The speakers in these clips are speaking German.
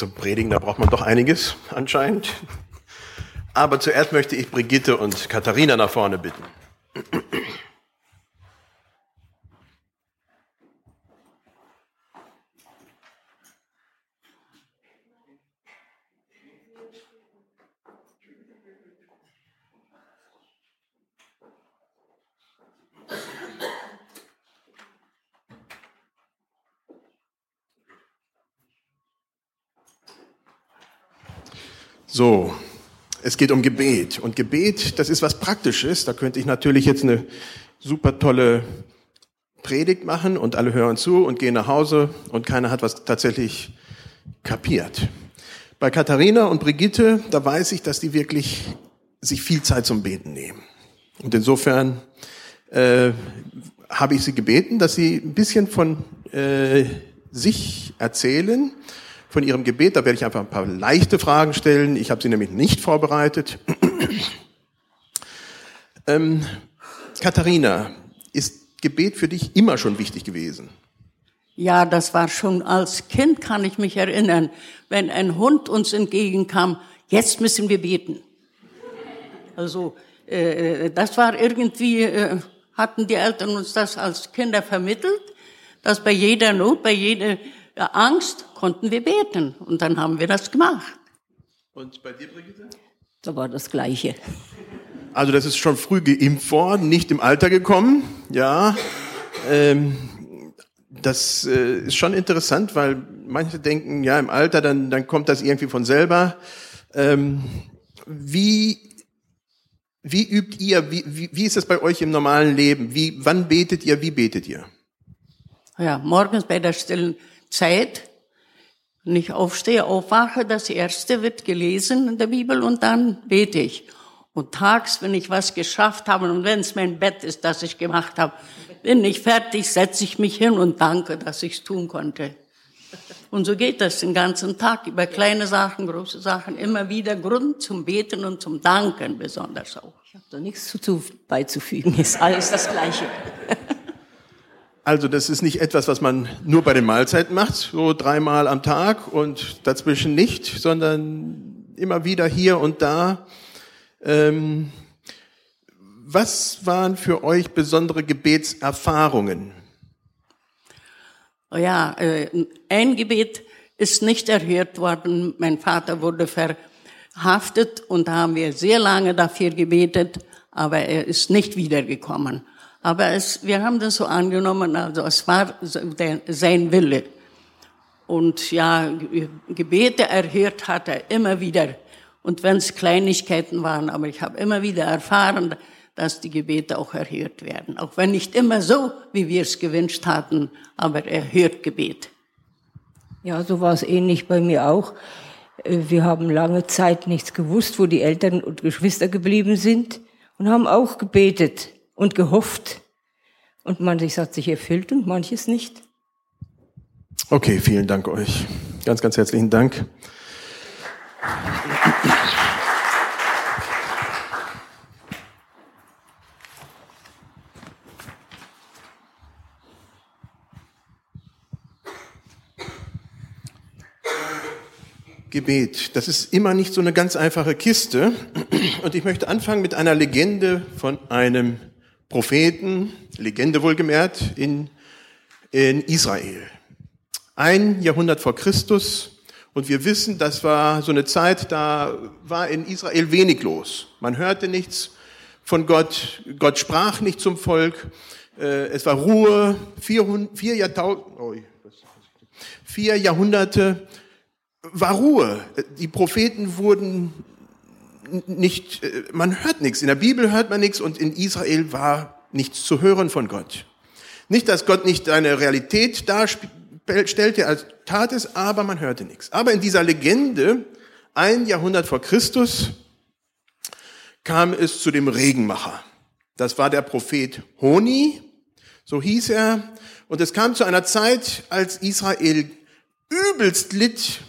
zum Predigen, da braucht man doch einiges anscheinend. Aber zuerst möchte ich Brigitte und Katharina nach vorne bitten. So, es geht um Gebet. Und Gebet, das ist was Praktisches. Da könnte ich natürlich jetzt eine super tolle Predigt machen und alle hören zu und gehen nach Hause und keiner hat was tatsächlich kapiert. Bei Katharina und Brigitte, da weiß ich, dass die wirklich sich viel Zeit zum Beten nehmen. Und insofern äh, habe ich sie gebeten, dass sie ein bisschen von äh, sich erzählen von Ihrem Gebet. Da werde ich einfach ein paar leichte Fragen stellen. Ich habe sie nämlich nicht vorbereitet. ähm, Katharina, ist Gebet für dich immer schon wichtig gewesen? Ja, das war schon als Kind, kann ich mich erinnern, wenn ein Hund uns entgegenkam, jetzt müssen wir beten. Also äh, das war irgendwie, äh, hatten die Eltern uns das als Kinder vermittelt, dass bei jeder Not, bei jeder Angst konnten wir beten. Und dann haben wir das gemacht. Und bei dir, Brigitte? Da war das Gleiche. Also das ist schon früh geimpft worden, nicht im Alter gekommen. Ja, ähm, das äh, ist schon interessant, weil manche denken, ja, im Alter, dann, dann kommt das irgendwie von selber. Ähm, wie, wie übt ihr, wie, wie, wie ist das bei euch im normalen Leben? Wie, wann betet ihr, wie betet ihr? Ja, morgens bei der stillen Zeit, wenn ich aufstehe, aufwache, das erste wird gelesen in der Bibel und dann bete ich. Und tags, wenn ich was geschafft habe und wenn es mein Bett ist, das ich gemacht habe, bin ich fertig, setze ich mich hin und danke, dass ich es tun konnte. Und so geht das den ganzen Tag über kleine Sachen, große Sachen, immer wieder Grund zum Beten und zum Danken besonders auch. Ich habe da nichts zu, beizufügen, ist alles das Gleiche. Also das ist nicht etwas, was man nur bei den Mahlzeiten macht, so dreimal am Tag und dazwischen nicht, sondern immer wieder hier und da. Ähm, was waren für euch besondere Gebetserfahrungen? Oh ja, äh, ein Gebet ist nicht erhört worden. Mein Vater wurde verhaftet und da haben wir sehr lange dafür gebetet, aber er ist nicht wiedergekommen. Aber es, wir haben das so angenommen, also es war sein Wille. Und ja, Gebete erhört hat er immer wieder. Und wenn es Kleinigkeiten waren, aber ich habe immer wieder erfahren, dass die Gebete auch erhört werden. Auch wenn nicht immer so, wie wir es gewünscht hatten, aber er hört Gebet. Ja, so war es ähnlich bei mir auch. Wir haben lange Zeit nichts gewusst, wo die Eltern und Geschwister geblieben sind und haben auch gebetet und gehofft. Und manches hat sich erfüllt und manches nicht. Okay, vielen Dank euch. Ganz, ganz herzlichen Dank. Gebet. Das ist immer nicht so eine ganz einfache Kiste. Und ich möchte anfangen mit einer Legende von einem Propheten, Legende wohlgemerkt, in, in Israel. Ein Jahrhundert vor Christus. Und wir wissen, das war so eine Zeit, da war in Israel wenig los. Man hörte nichts von Gott. Gott sprach nicht zum Volk. Äh, es war Ruhe. Vier, vier, Jahrtausend, oh, vier Jahrhunderte war Ruhe. Die Propheten wurden nicht, äh, man hört nichts. In der Bibel hört man nichts und in Israel war nichts zu hören von Gott. Nicht, dass Gott nicht eine Realität darstellte als tat es, aber man hörte nichts. Aber in dieser Legende, ein Jahrhundert vor Christus, kam es zu dem Regenmacher. Das war der Prophet Honi, so hieß er. Und es kam zu einer Zeit, als Israel übelst litt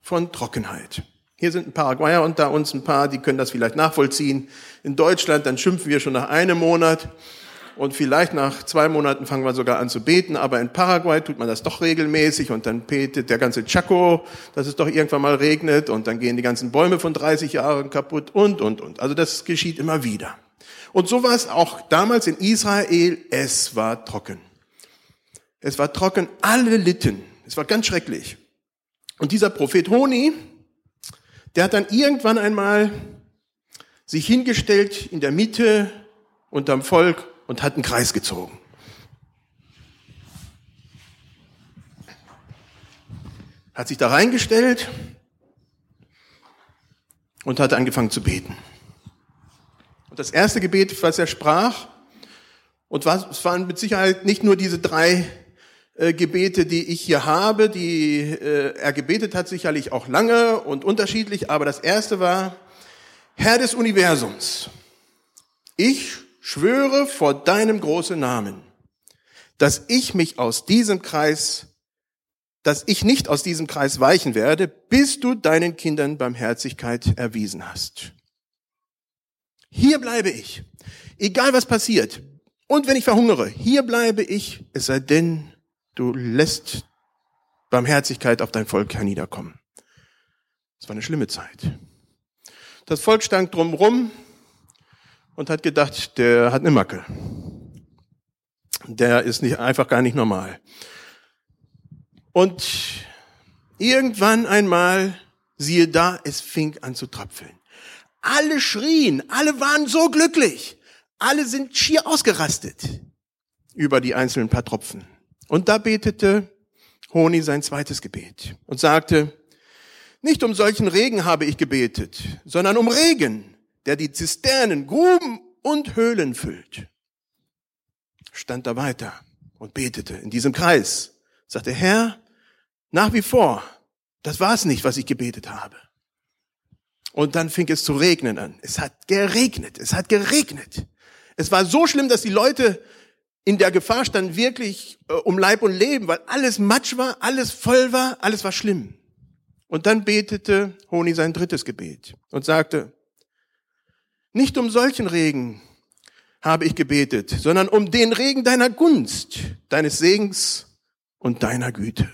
von Trockenheit. Hier sind ein Paraguayer unter uns, ein paar, die können das vielleicht nachvollziehen. In Deutschland, dann schimpfen wir schon nach einem Monat. und vielleicht nach zwei Monaten fangen wir sogar an zu beten, aber in Paraguay tut man das doch regelmäßig und dann betet der ganze Chaco, dass es doch irgendwann mal regnet und dann gehen die ganzen Bäume von 30 Jahren kaputt und, und, und. Also das geschieht immer wieder. Und so war es auch damals in Israel, es war trocken. Es war trocken, alle litten. Es war ganz schrecklich. Und dieser Prophet Honi, der hat dann irgendwann einmal sich hingestellt in der Mitte unterm Volk und hat einen Kreis gezogen. Hat sich da reingestellt und hat angefangen zu beten. Und das erste Gebet, was er sprach, und es waren mit Sicherheit nicht nur diese drei äh, Gebete, die ich hier habe, die äh, er gebetet hat, sicherlich auch lange und unterschiedlich, aber das erste war, Herr des Universums, ich schwöre vor deinem großen Namen, dass ich mich aus diesem Kreis, dass ich nicht aus diesem Kreis weichen werde, bis du deinen Kindern Barmherzigkeit erwiesen hast. Hier bleibe ich, egal was passiert. Und wenn ich verhungere, hier bleibe ich, es sei denn, du lässt Barmherzigkeit auf dein Volk herniederkommen. Es war eine schlimme Zeit. Das Volk stand drumrum und hat gedacht, der hat eine Macke. Der ist nicht, einfach gar nicht normal. Und irgendwann einmal, siehe da, es fing an zu tröpfeln. Alle schrien, alle waren so glücklich. Alle sind schier ausgerastet über die einzelnen paar Tropfen. Und da betete Honi sein zweites Gebet und sagte, nicht um solchen Regen habe ich gebetet, sondern um Regen, der die Zisternen, Gruben und Höhlen füllt. Stand da weiter und betete in diesem Kreis. Sagte, Herr, nach wie vor, das war es nicht, was ich gebetet habe. Und dann fing es zu regnen an. Es hat geregnet, es hat geregnet. Es war so schlimm, dass die Leute in der Gefahr standen, wirklich äh, um Leib und Leben, weil alles Matsch war, alles voll war, alles war schlimm. Und dann betete Honi sein drittes Gebet und sagte, nicht um solchen Regen habe ich gebetet, sondern um den Regen deiner Gunst, deines Segens und deiner Güte.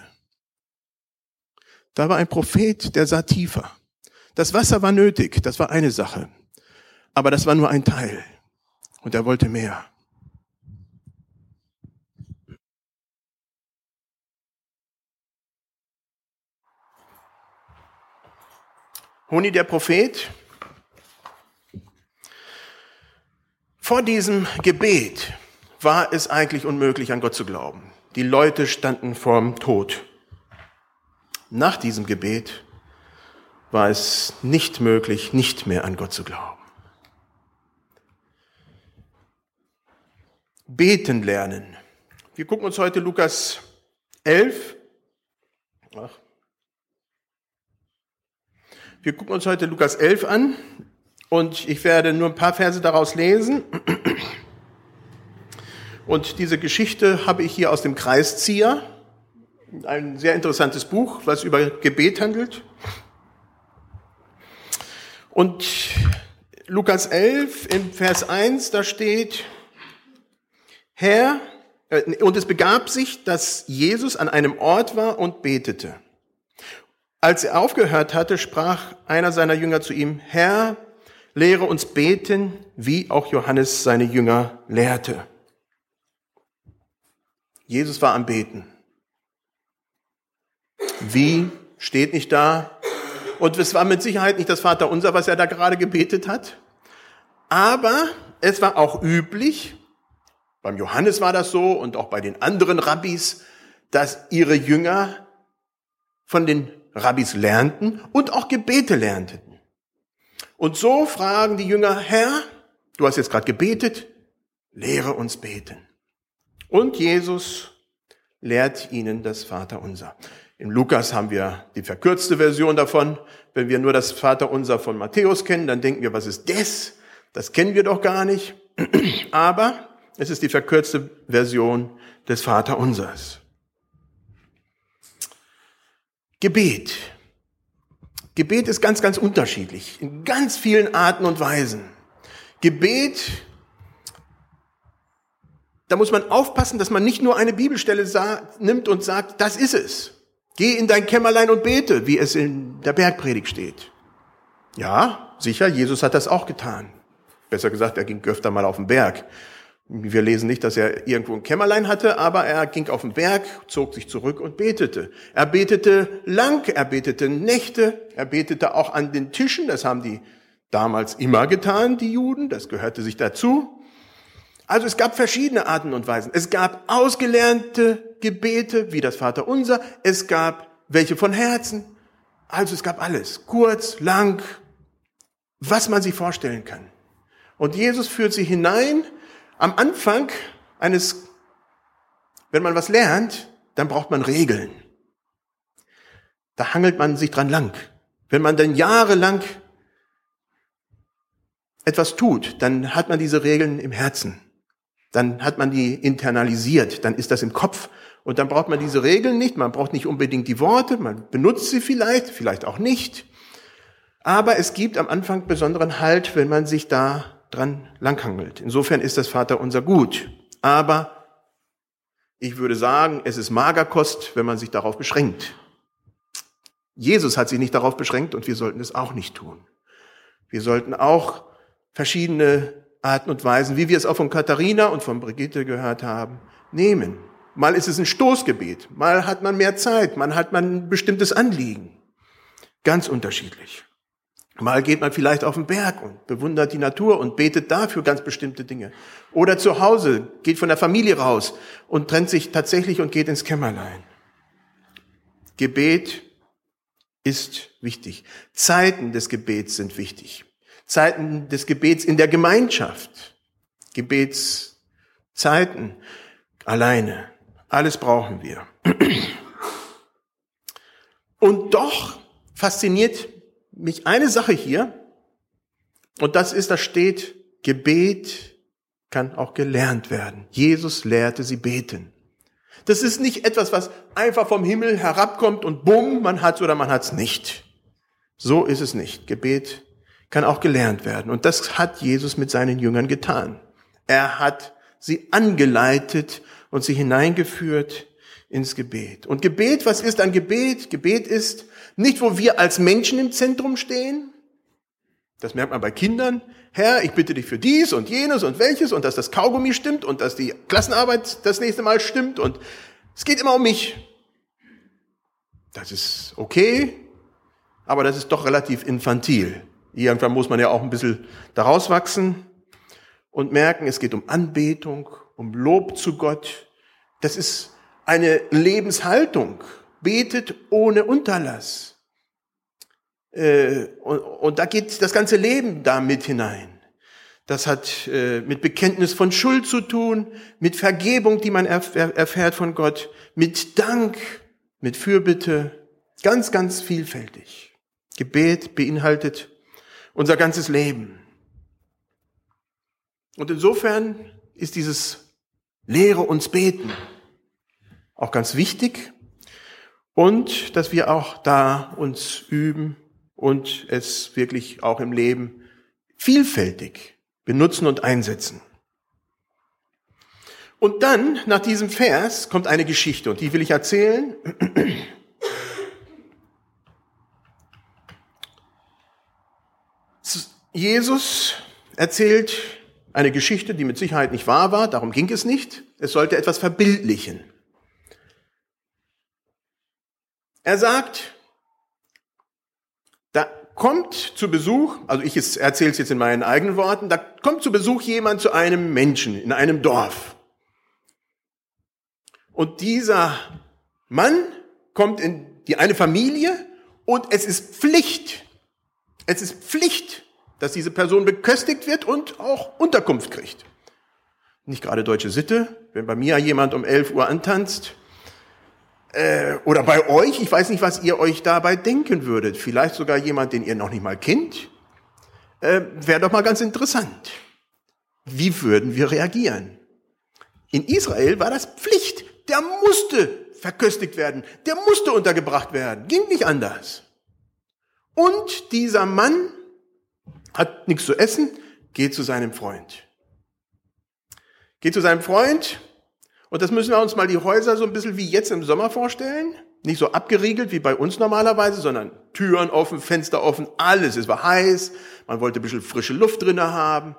Da war ein Prophet, der sah tiefer. Das Wasser war nötig, das war eine Sache. Aber das war nur ein Teil. Und er wollte mehr. Honi der Prophet, vor diesem Gebet war es eigentlich unmöglich, an Gott zu glauben. Die Leute standen vorm Tod. Nach diesem Gebet war es nicht möglich, nicht mehr an Gott zu glauben. Beten lernen. Wir gucken uns heute Lukas 11. Ach, wir gucken uns heute Lukas 11 an und ich werde nur ein paar Verse daraus lesen. Und diese Geschichte habe ich hier aus dem Kreiszieher, ein sehr interessantes Buch, was über Gebet handelt. Und Lukas 11 im Vers 1, da steht, Herr, äh, und es begab sich, dass Jesus an einem Ort war und betete. Als er aufgehört hatte, sprach einer seiner Jünger zu ihm, Herr, lehre uns beten, wie auch Johannes seine Jünger lehrte. Jesus war am Beten. Wie steht nicht da? Und es war mit Sicherheit nicht das Vaterunser, was er da gerade gebetet hat. Aber es war auch üblich, beim Johannes war das so und auch bei den anderen Rabbis, dass ihre Jünger von den Rabbis lernten und auch Gebete lernten. Und so fragen die Jünger, Herr, du hast jetzt gerade gebetet, lehre uns beten. Und Jesus lehrt ihnen das Vaterunser. Im Lukas haben wir die verkürzte Version davon. Wenn wir nur das Vaterunser von Matthäus kennen, dann denken wir, was ist das? Das kennen wir doch gar nicht. Aber es ist die verkürzte Version des Vaterunsers. Gebet. Gebet ist ganz, ganz unterschiedlich, in ganz vielen Arten und Weisen. Gebet da muss man aufpassen, dass man nicht nur eine Bibelstelle nimmt und sagt, das ist es. Geh in dein Kämmerlein und bete, wie es in der Bergpredigt steht. Ja, sicher, Jesus hat das auch getan. Besser gesagt, er ging öfter mal auf den Berg. Wir lesen nicht, dass er irgendwo ein Kämmerlein hatte, aber er ging auf den Berg, zog sich zurück und betete. Er betete lang, er betete Nächte, er betete auch an den Tischen, das haben die damals immer getan, die Juden, das gehörte sich dazu. Also es gab verschiedene Arten und Weisen. Es gab ausgelernte Gebete, wie das Vaterunser, es gab welche von Herzen, also es gab alles, kurz, lang, was man sich vorstellen kann. Und Jesus führt sie hinein am Anfang eines, wenn man was lernt, dann braucht man Regeln. Da hangelt man sich dran lang. Wenn man dann jahrelang etwas tut, dann hat man diese Regeln im Herzen. Dann hat man die internalisiert, dann ist das im Kopf und dann braucht man diese Regeln nicht, man braucht nicht unbedingt die Worte, man benutzt sie vielleicht, vielleicht auch nicht. Aber es gibt am Anfang besonderen Halt, wenn man sich da dran langhangelt. Insofern ist das Vater unser gut. Aber ich würde sagen, es ist Magerkost, wenn man sich darauf beschränkt. Jesus hat sich nicht darauf beschränkt und wir sollten es auch nicht tun. Wir sollten auch verschiedene Arten und Weisen, wie wir es auch von Katharina und von Brigitte gehört haben, nehmen. Mal ist es ein Stoßgebet, mal hat man mehr Zeit, mal hat man ein bestimmtes Anliegen. Ganz unterschiedlich. Mal geht man vielleicht auf den Berg und bewundert die Natur und betet dafür ganz bestimmte Dinge. Oder zu Hause, geht von der Familie raus und trennt sich tatsächlich und geht ins Kämmerlein. Gebet ist wichtig. Zeiten des Gebets sind wichtig. Zeiten des Gebets in der Gemeinschaft. Gebetszeiten alleine. Alles brauchen wir. Und doch fasziniert mich eine Sache hier, und das ist, da steht, Gebet kann auch gelernt werden. Jesus lehrte sie beten. Das ist nicht etwas, was einfach vom Himmel herabkommt und bumm, man hat's oder man hat's nicht. So ist es nicht. Gebet kann auch gelernt werden. Und das hat Jesus mit seinen Jüngern getan. Er hat sie angeleitet und sie hineingeführt ins Gebet. Und Gebet, was ist ein Gebet? Gebet ist nicht, wo wir als Menschen im Zentrum stehen. Das merkt man bei Kindern. Herr, ich bitte dich für dies und jenes und welches und dass das Kaugummi stimmt und dass die Klassenarbeit das nächste Mal stimmt und es geht immer um mich. Das ist okay, aber das ist doch relativ infantil. Irgendwann muss man ja auch ein bisschen daraus wachsen und merken, es geht um Anbetung, um Lob zu Gott. Das ist eine Lebenshaltung betet ohne Unterlass. Äh, und, da geht das ganze Leben da mit hinein. Das hat äh, mit Bekenntnis von Schuld zu tun, mit Vergebung, die man erfährt von Gott, mit Dank, mit Fürbitte, ganz, ganz vielfältig. Gebet beinhaltet unser ganzes Leben. Und insofern ist dieses Lehre uns beten auch ganz wichtig, und dass wir auch da uns üben und es wirklich auch im Leben vielfältig benutzen und einsetzen. Und dann, nach diesem Vers, kommt eine Geschichte und die will ich erzählen. Jesus erzählt eine Geschichte, die mit Sicherheit nicht wahr war, darum ging es nicht. Es sollte etwas verbildlichen. Er sagt, da kommt zu Besuch, also ich erzähle es jetzt in meinen eigenen Worten, da kommt zu Besuch jemand zu einem Menschen in einem Dorf. Und dieser Mann kommt in die eine Familie und es ist Pflicht, es ist Pflicht, dass diese Person beköstigt wird und auch Unterkunft kriegt. Nicht gerade deutsche Sitte, wenn bei mir jemand um 11 Uhr antanzt, äh, oder bei euch, ich weiß nicht, was ihr euch dabei denken würdet. Vielleicht sogar jemand, den ihr noch nicht mal kennt. Äh, Wäre doch mal ganz interessant. Wie würden wir reagieren? In Israel war das Pflicht. Der musste verköstigt werden. Der musste untergebracht werden. Ging nicht anders. Und dieser Mann hat nichts zu essen, geht zu seinem Freund. geht zu seinem Freund und das müssen wir uns mal die Häuser so ein bisschen wie jetzt im Sommer vorstellen. Nicht so abgeriegelt wie bei uns normalerweise, sondern Türen offen, Fenster offen, alles. Es war heiß, man wollte ein bisschen frische Luft drinnen haben.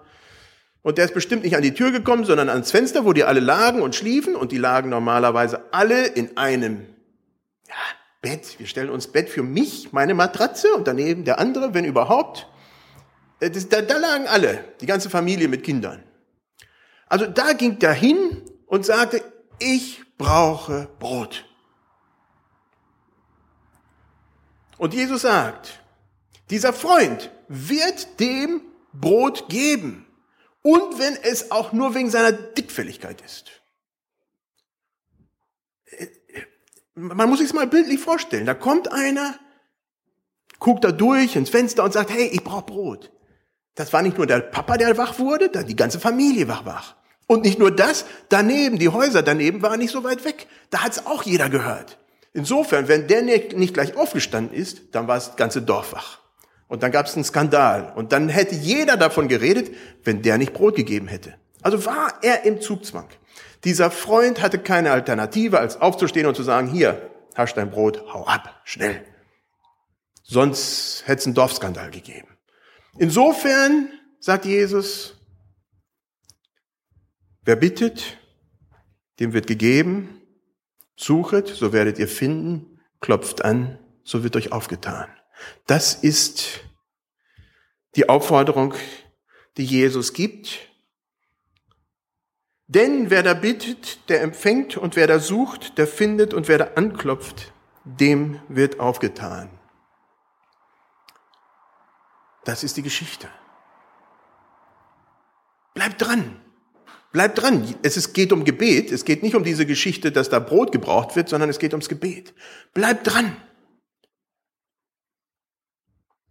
Und der ist bestimmt nicht an die Tür gekommen, sondern ans Fenster, wo die alle lagen und schliefen. Und die lagen normalerweise alle in einem ja, Bett. Wir stellen uns Bett für mich, meine Matratze und daneben der andere, wenn überhaupt. Äh, das, da, da lagen alle, die ganze Familie mit Kindern. Also da ging der hin und sagte, ich brauche Brot. Und Jesus sagt, dieser Freund wird dem Brot geben. Und wenn es auch nur wegen seiner Dickfälligkeit ist. Man muss sich es mal bildlich vorstellen. Da kommt einer, guckt da durch ins Fenster und sagt, hey, ich brauche Brot. Das war nicht nur der Papa, der wach wurde, die ganze Familie war wach. Und nicht nur das, daneben, die Häuser daneben waren nicht so weit weg. Da hat es auch jeder gehört. Insofern, wenn der nicht gleich aufgestanden ist, dann war das ganze Dorf wach. Und dann gab es einen Skandal. Und dann hätte jeder davon geredet, wenn der nicht Brot gegeben hätte. Also war er im Zugzwang. Dieser Freund hatte keine Alternative, als aufzustehen und zu sagen, hier, hast dein Brot, hau ab, schnell. Sonst hätte es einen Dorfskandal gegeben. Insofern, sagt Jesus, wer bittet, dem wird gegeben, Suchet, so werdet ihr finden, klopft an, so wird euch aufgetan. Das ist die Aufforderung, die Jesus gibt. Denn wer da bittet, der empfängt und wer da sucht, der findet und wer da anklopft, dem wird aufgetan. Das ist die Geschichte. Bleibt dran. Bleib dran. Es ist, geht um Gebet. Es geht nicht um diese Geschichte, dass da Brot gebraucht wird, sondern es geht ums Gebet. Bleib dran.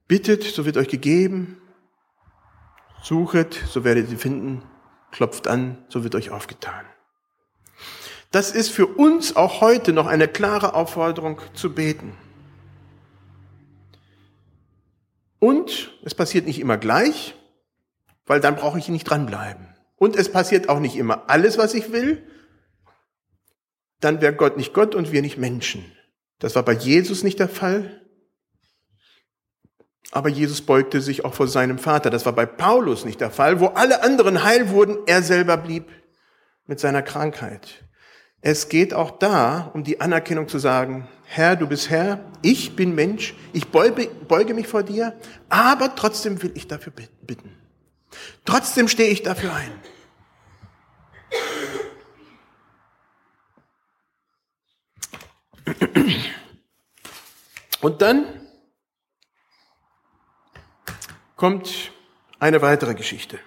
Bittet, so wird euch gegeben. Suchet, so werdet ihr finden. Klopft an, so wird euch aufgetan. Das ist für uns auch heute noch eine klare Aufforderung zu beten. Und es passiert nicht immer gleich, weil dann brauche ich nicht dranbleiben und es passiert auch nicht immer alles, was ich will, dann wäre Gott nicht Gott und wir nicht Menschen. Das war bei Jesus nicht der Fall. Aber Jesus beugte sich auch vor seinem Vater. Das war bei Paulus nicht der Fall. Wo alle anderen heil wurden, er selber blieb mit seiner Krankheit. Es geht auch da um die Anerkennung zu sagen, Herr, du bist Herr, ich bin Mensch, ich beuge, beuge mich vor dir, aber trotzdem will ich dafür bitten. Trotzdem stehe ich dafür ein. Und dann kommt eine weitere Geschichte.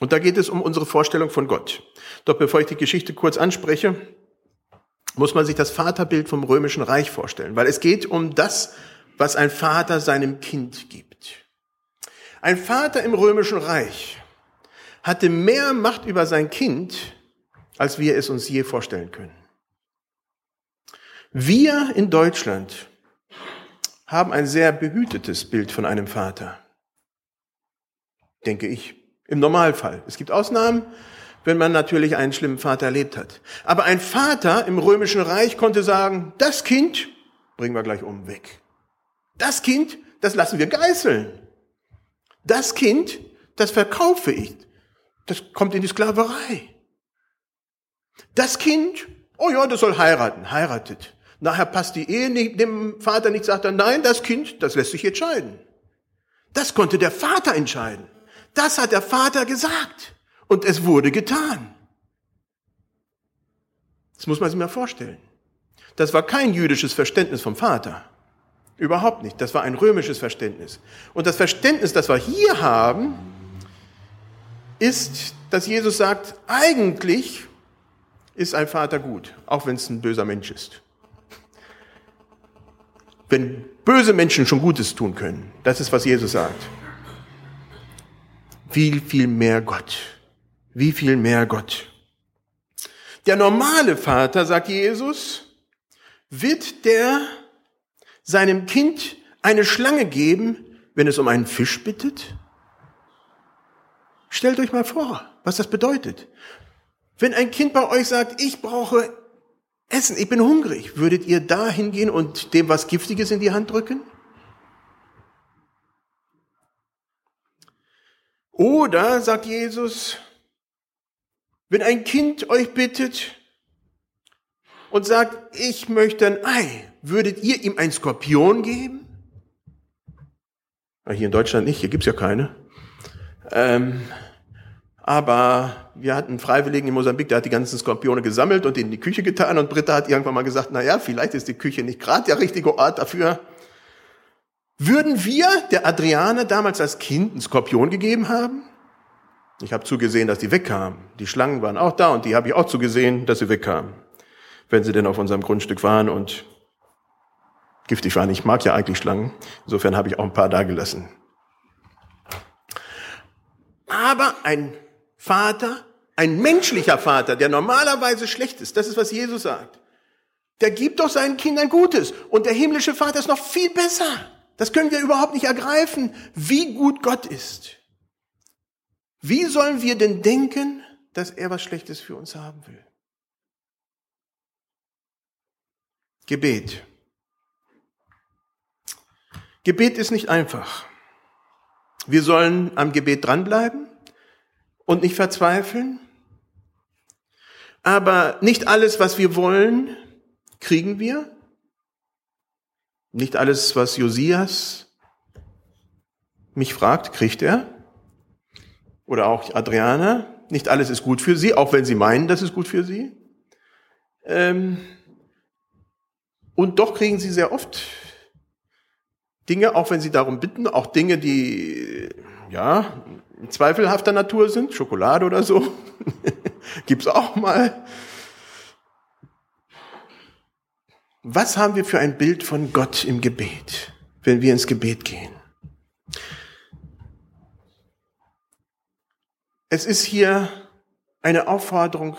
Und da geht es um unsere Vorstellung von Gott. Doch bevor ich die Geschichte kurz anspreche, muss man sich das Vaterbild vom römischen Reich vorstellen, weil es geht um das, was ein Vater seinem Kind gibt. Ein Vater im römischen Reich hatte mehr Macht über sein Kind, als wir es uns je vorstellen können. Wir in Deutschland haben ein sehr behütetes Bild von einem Vater, denke ich, im Normalfall. Es gibt Ausnahmen, wenn man natürlich einen schlimmen Vater erlebt hat. Aber ein Vater im römischen Reich konnte sagen, das Kind bringen wir gleich um weg. Das Kind, das lassen wir geißeln. Das Kind, das verkaufe ich. Das kommt in die Sklaverei. Das Kind, oh ja, das soll heiraten, heiratet. Nachher passt die Ehe nicht, dem Vater nicht, sagt er, nein, das Kind, das lässt sich jetzt scheiden. Das konnte der Vater entscheiden. Das hat der Vater gesagt. Und es wurde getan. Das muss man sich mal vorstellen. Das war kein jüdisches Verständnis vom Vater. Überhaupt nicht. Das war ein römisches Verständnis. Und das Verständnis, das wir hier haben, ist, dass Jesus sagt, eigentlich ist ein Vater gut, auch wenn es ein böser Mensch ist. Wenn böse Menschen schon Gutes tun können, das ist, was Jesus sagt. Wie viel mehr Gott. Wie viel mehr Gott. Der normale Vater, sagt Jesus, wird der seinem Kind eine Schlange geben, wenn es um einen Fisch bittet? Stellt euch mal vor, was das bedeutet. Wenn ein Kind bei euch sagt, ich brauche Essen, ich bin hungrig, würdet ihr da hingehen und dem was Giftiges in die Hand drücken? Oder, sagt Jesus, wenn ein Kind euch bittet und sagt, ich möchte ein Ei, würdet ihr ihm ein Skorpion geben? Hier in Deutschland nicht, hier gibt's ja keine. Ähm, aber wir hatten Freiwilligen in Mosambik, der hat die ganzen Skorpione gesammelt und in die Küche getan. Und Britta hat irgendwann mal gesagt, na ja, vielleicht ist die Küche nicht gerade der richtige Ort dafür. Würden wir der Adriane damals als Kind einen Skorpion gegeben haben? Ich habe zugesehen, dass die wegkamen. Die Schlangen waren auch da und die habe ich auch zugesehen, dass sie wegkamen. Wenn sie denn auf unserem Grundstück waren und giftig waren. Ich mag ja eigentlich Schlangen. Insofern habe ich auch ein paar da gelassen. Aber ein Vater, ein menschlicher Vater, der normalerweise schlecht ist, das ist, was Jesus sagt, der gibt doch seinen Kindern Gutes. Und der himmlische Vater ist noch viel besser. Das können wir überhaupt nicht ergreifen, wie gut Gott ist. Wie sollen wir denn denken, dass er was Schlechtes für uns haben will? Gebet. Gebet ist nicht einfach. Wir sollen am Gebet dranbleiben und nicht verzweifeln. Aber nicht alles, was wir wollen, kriegen wir. Nicht alles, was Josias mich fragt, kriegt er. Oder auch Adriana. Nicht alles ist gut für sie, auch wenn sie meinen, das ist gut für sie. Ähm und doch kriegen sie sehr oft Dinge, auch wenn sie darum bitten, auch Dinge, die ja zweifelhafter Natur sind, Schokolade oder so, gibt's auch mal. Was haben wir für ein Bild von Gott im Gebet, wenn wir ins Gebet gehen? Es ist hier eine Aufforderung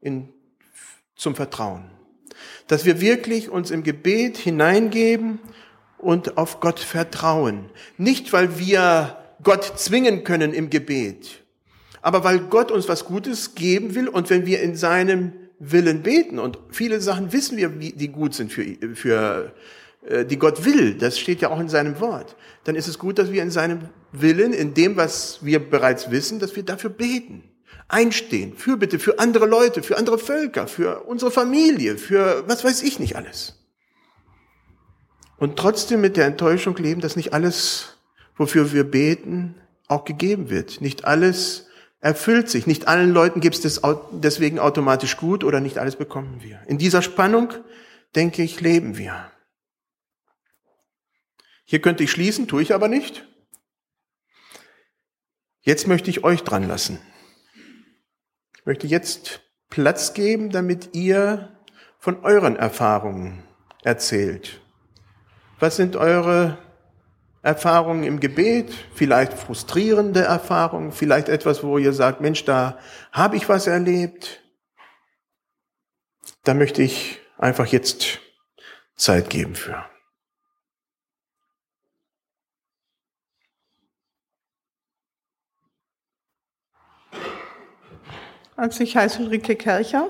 in, zum Vertrauen, dass wir wirklich uns im Gebet hineingeben und auf Gott vertrauen. Nicht, weil wir Gott zwingen können im Gebet, aber weil Gott uns was Gutes geben will und wenn wir in seinem Willen beten und viele Sachen wissen wir, die gut sind für, für äh, die Gott will, das steht ja auch in seinem Wort, dann ist es gut, dass wir in seinem Willen, in dem, was wir bereits wissen, dass wir dafür beten, einstehen, für bitte, für andere Leute, für andere Völker, für unsere Familie, für was weiß ich nicht alles. Und trotzdem mit der Enttäuschung leben, dass nicht alles, wofür wir beten, auch gegeben wird. Nicht alles erfüllt sich. Nicht allen Leuten gibt es deswegen automatisch gut oder nicht alles bekommen wir. In dieser Spannung, denke ich, leben wir. Hier könnte ich schließen, tue ich aber nicht. Jetzt möchte ich euch dran lassen. Ich möchte jetzt Platz geben, damit ihr von euren Erfahrungen erzählt. Was sind eure Erfahrungen im Gebet? Vielleicht frustrierende Erfahrungen, vielleicht etwas, wo ihr sagt, Mensch, da habe ich was erlebt. Da möchte ich einfach jetzt Zeit geben für. Also ich heiße Ulrike Kercher.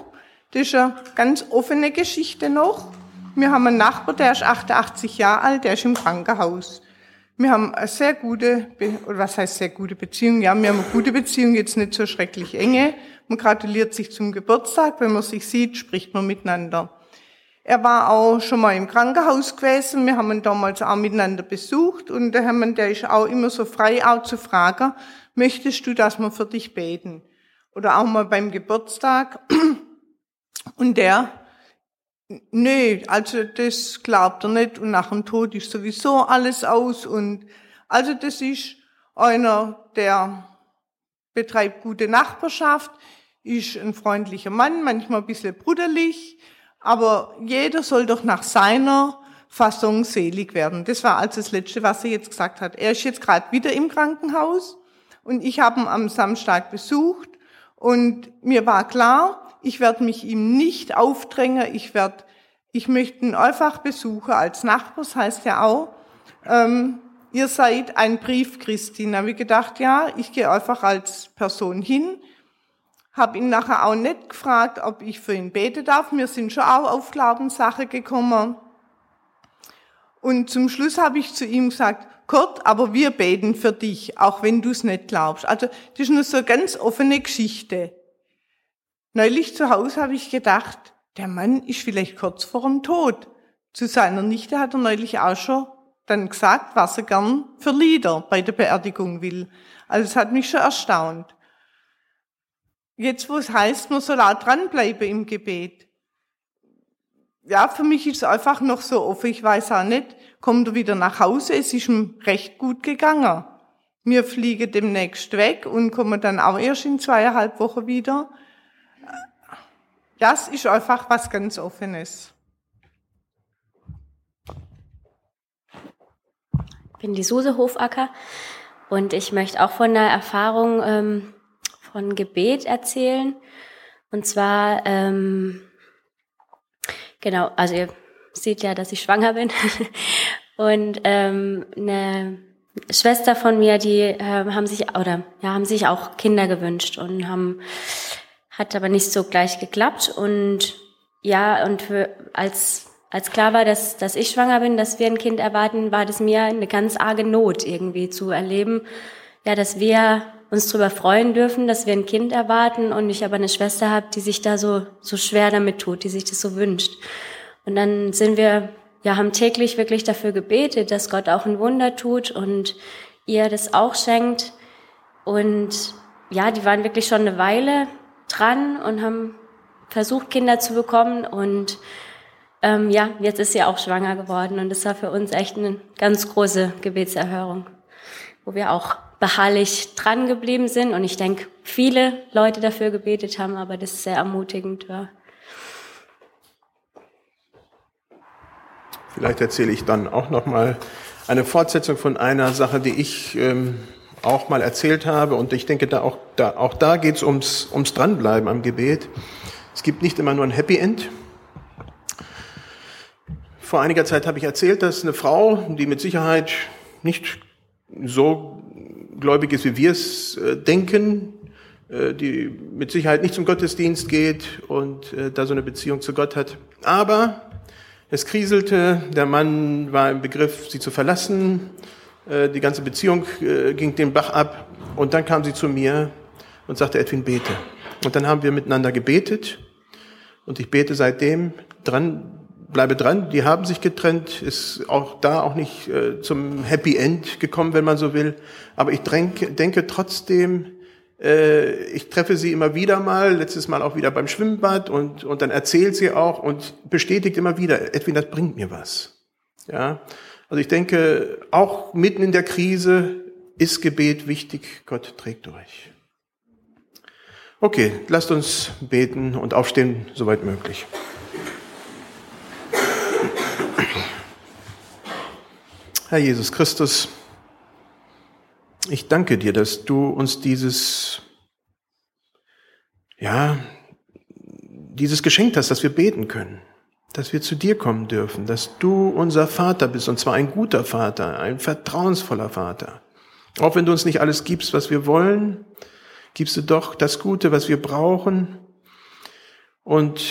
Das ist eine ganz offene Geschichte noch. Wir haben einen Nachbar, der ist 88 Jahre alt, der ist im Krankenhaus. Wir haben eine sehr gute, oder was heißt sehr gute Beziehung? Ja, wir haben eine gute Beziehung, jetzt nicht so schrecklich enge. Man gratuliert sich zum Geburtstag, wenn man sich sieht, spricht man miteinander. Er war auch schon mal im Krankenhaus gewesen, wir haben ihn damals auch miteinander besucht und der Hermann, der ist auch immer so frei, auch zu fragen, möchtest du, dass wir für dich beten? Oder auch mal beim Geburtstag. Und der Nee, also das glaubt er nicht und nach dem Tod ist sowieso alles aus und also das ist einer, der betreibt gute Nachbarschaft, ist ein freundlicher Mann, manchmal ein bisschen bruderlich, aber jeder soll doch nach seiner Fassung selig werden. Das war also das Letzte, was er jetzt gesagt hat. Er ist jetzt gerade wieder im Krankenhaus und ich habe ihn am Samstag besucht und mir war klar, ich werde mich ihm nicht aufdrängen. Ich werde, ich möchte ihn einfach besuchen als Nachbar. Das heißt ja auch, ähm, ihr seid ein Brief Christi. Da habe ich gedacht, ja, ich gehe einfach als Person hin. Habe ihn nachher auch nicht gefragt, ob ich für ihn beten darf. Wir sind schon auch auf Glaubenssache gekommen. Und zum Schluss habe ich zu ihm gesagt, Kurt, aber wir beten für dich, auch wenn du es nicht glaubst. Also das ist nur so eine ganz offene Geschichte. Neulich zu Hause habe ich gedacht, der Mann ist vielleicht kurz vor dem Tod. Zu seiner Nichte hat er neulich auch schon dann gesagt, was er gern für Lieder bei der Beerdigung will. Also es hat mich schon erstaunt. Jetzt, wo es heißt, man soll auch dranbleiben im Gebet. Ja, für mich ist es einfach noch so offen. Ich weiß auch nicht, kommt er wieder nach Hause? Es ist ihm recht gut gegangen. Wir fliegen demnächst weg und kommen dann auch erst in zweieinhalb Wochen wieder. Das ist einfach was ganz Offenes. Ich bin die Suse Hofacker und ich möchte auch von einer Erfahrung ähm, von Gebet erzählen. Und zwar, ähm, genau, also ihr seht ja, dass ich schwanger bin. und ähm, eine Schwester von mir, die äh, haben sich oder ja, haben sich auch Kinder gewünscht und haben hat aber nicht so gleich geklappt und ja und für, als als klar war, dass, dass ich schwanger bin, dass wir ein Kind erwarten, war das mir eine ganz arge Not irgendwie zu erleben, ja, dass wir uns darüber freuen dürfen, dass wir ein Kind erwarten und ich aber eine Schwester habe, die sich da so, so schwer damit tut, die sich das so wünscht. Und dann sind wir, ja, haben täglich wirklich dafür gebetet, dass Gott auch ein Wunder tut und ihr das auch schenkt. Und ja, die waren wirklich schon eine Weile dran und haben versucht, Kinder zu bekommen. Und ähm, ja, jetzt ist sie auch schwanger geworden. Und das war für uns echt eine ganz große Gebetserhörung, wo wir auch beharrlich dran geblieben sind. Und ich denke, viele Leute dafür gebetet haben, aber das ist sehr ermutigend war. Vielleicht erzähle ich dann auch noch mal eine Fortsetzung von einer Sache, die ich ähm, auch mal erzählt habe und ich denke, da auch da, auch da geht es ums, ums Dranbleiben am Gebet. Es gibt nicht immer nur ein Happy End, vor einiger Zeit habe ich erzählt, dass eine Frau, die mit Sicherheit nicht so gläubig ist, wie wir es äh, denken, äh, die mit Sicherheit nicht zum Gottesdienst geht und äh, da so eine Beziehung zu Gott hat. Aber es kriselte, der Mann war im Begriff, sie zu verlassen, die ganze Beziehung ging den Bach ab und dann kam sie zu mir und sagte, Edwin, bete. Und dann haben wir miteinander gebetet und ich bete seitdem dran, bleibe dran, die haben sich getrennt, ist auch da auch nicht äh, zum Happy End gekommen, wenn man so will. Aber ich denke, trotzdem, äh, ich treffe sie immer wieder mal, letztes Mal auch wieder beim Schwimmbad und, und dann erzählt sie auch und bestätigt immer wieder, Edwin, das bringt mir was. Ja, also ich denke, auch mitten in der Krise ist Gebet wichtig, Gott trägt durch. Okay, lasst uns beten und aufstehen, soweit möglich. Herr Jesus Christus, ich danke dir, dass du uns dieses, ja, dieses geschenkt hast, dass wir beten können, dass wir zu dir kommen dürfen, dass du unser Vater bist, und zwar ein guter Vater, ein vertrauensvoller Vater. Auch wenn du uns nicht alles gibst, was wir wollen, gibst du doch das Gute, was wir brauchen. Und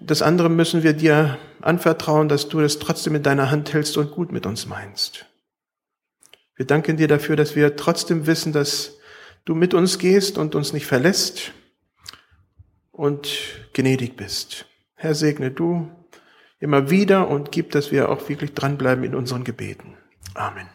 das andere müssen wir dir anvertrauen, dass du es trotzdem in deiner Hand hältst und gut mit uns meinst. Wir danken dir dafür, dass wir trotzdem wissen, dass du mit uns gehst und uns nicht verlässt und gnädig bist. Herr, segne du immer wieder und gib, dass wir auch wirklich dranbleiben in unseren Gebeten. Amen.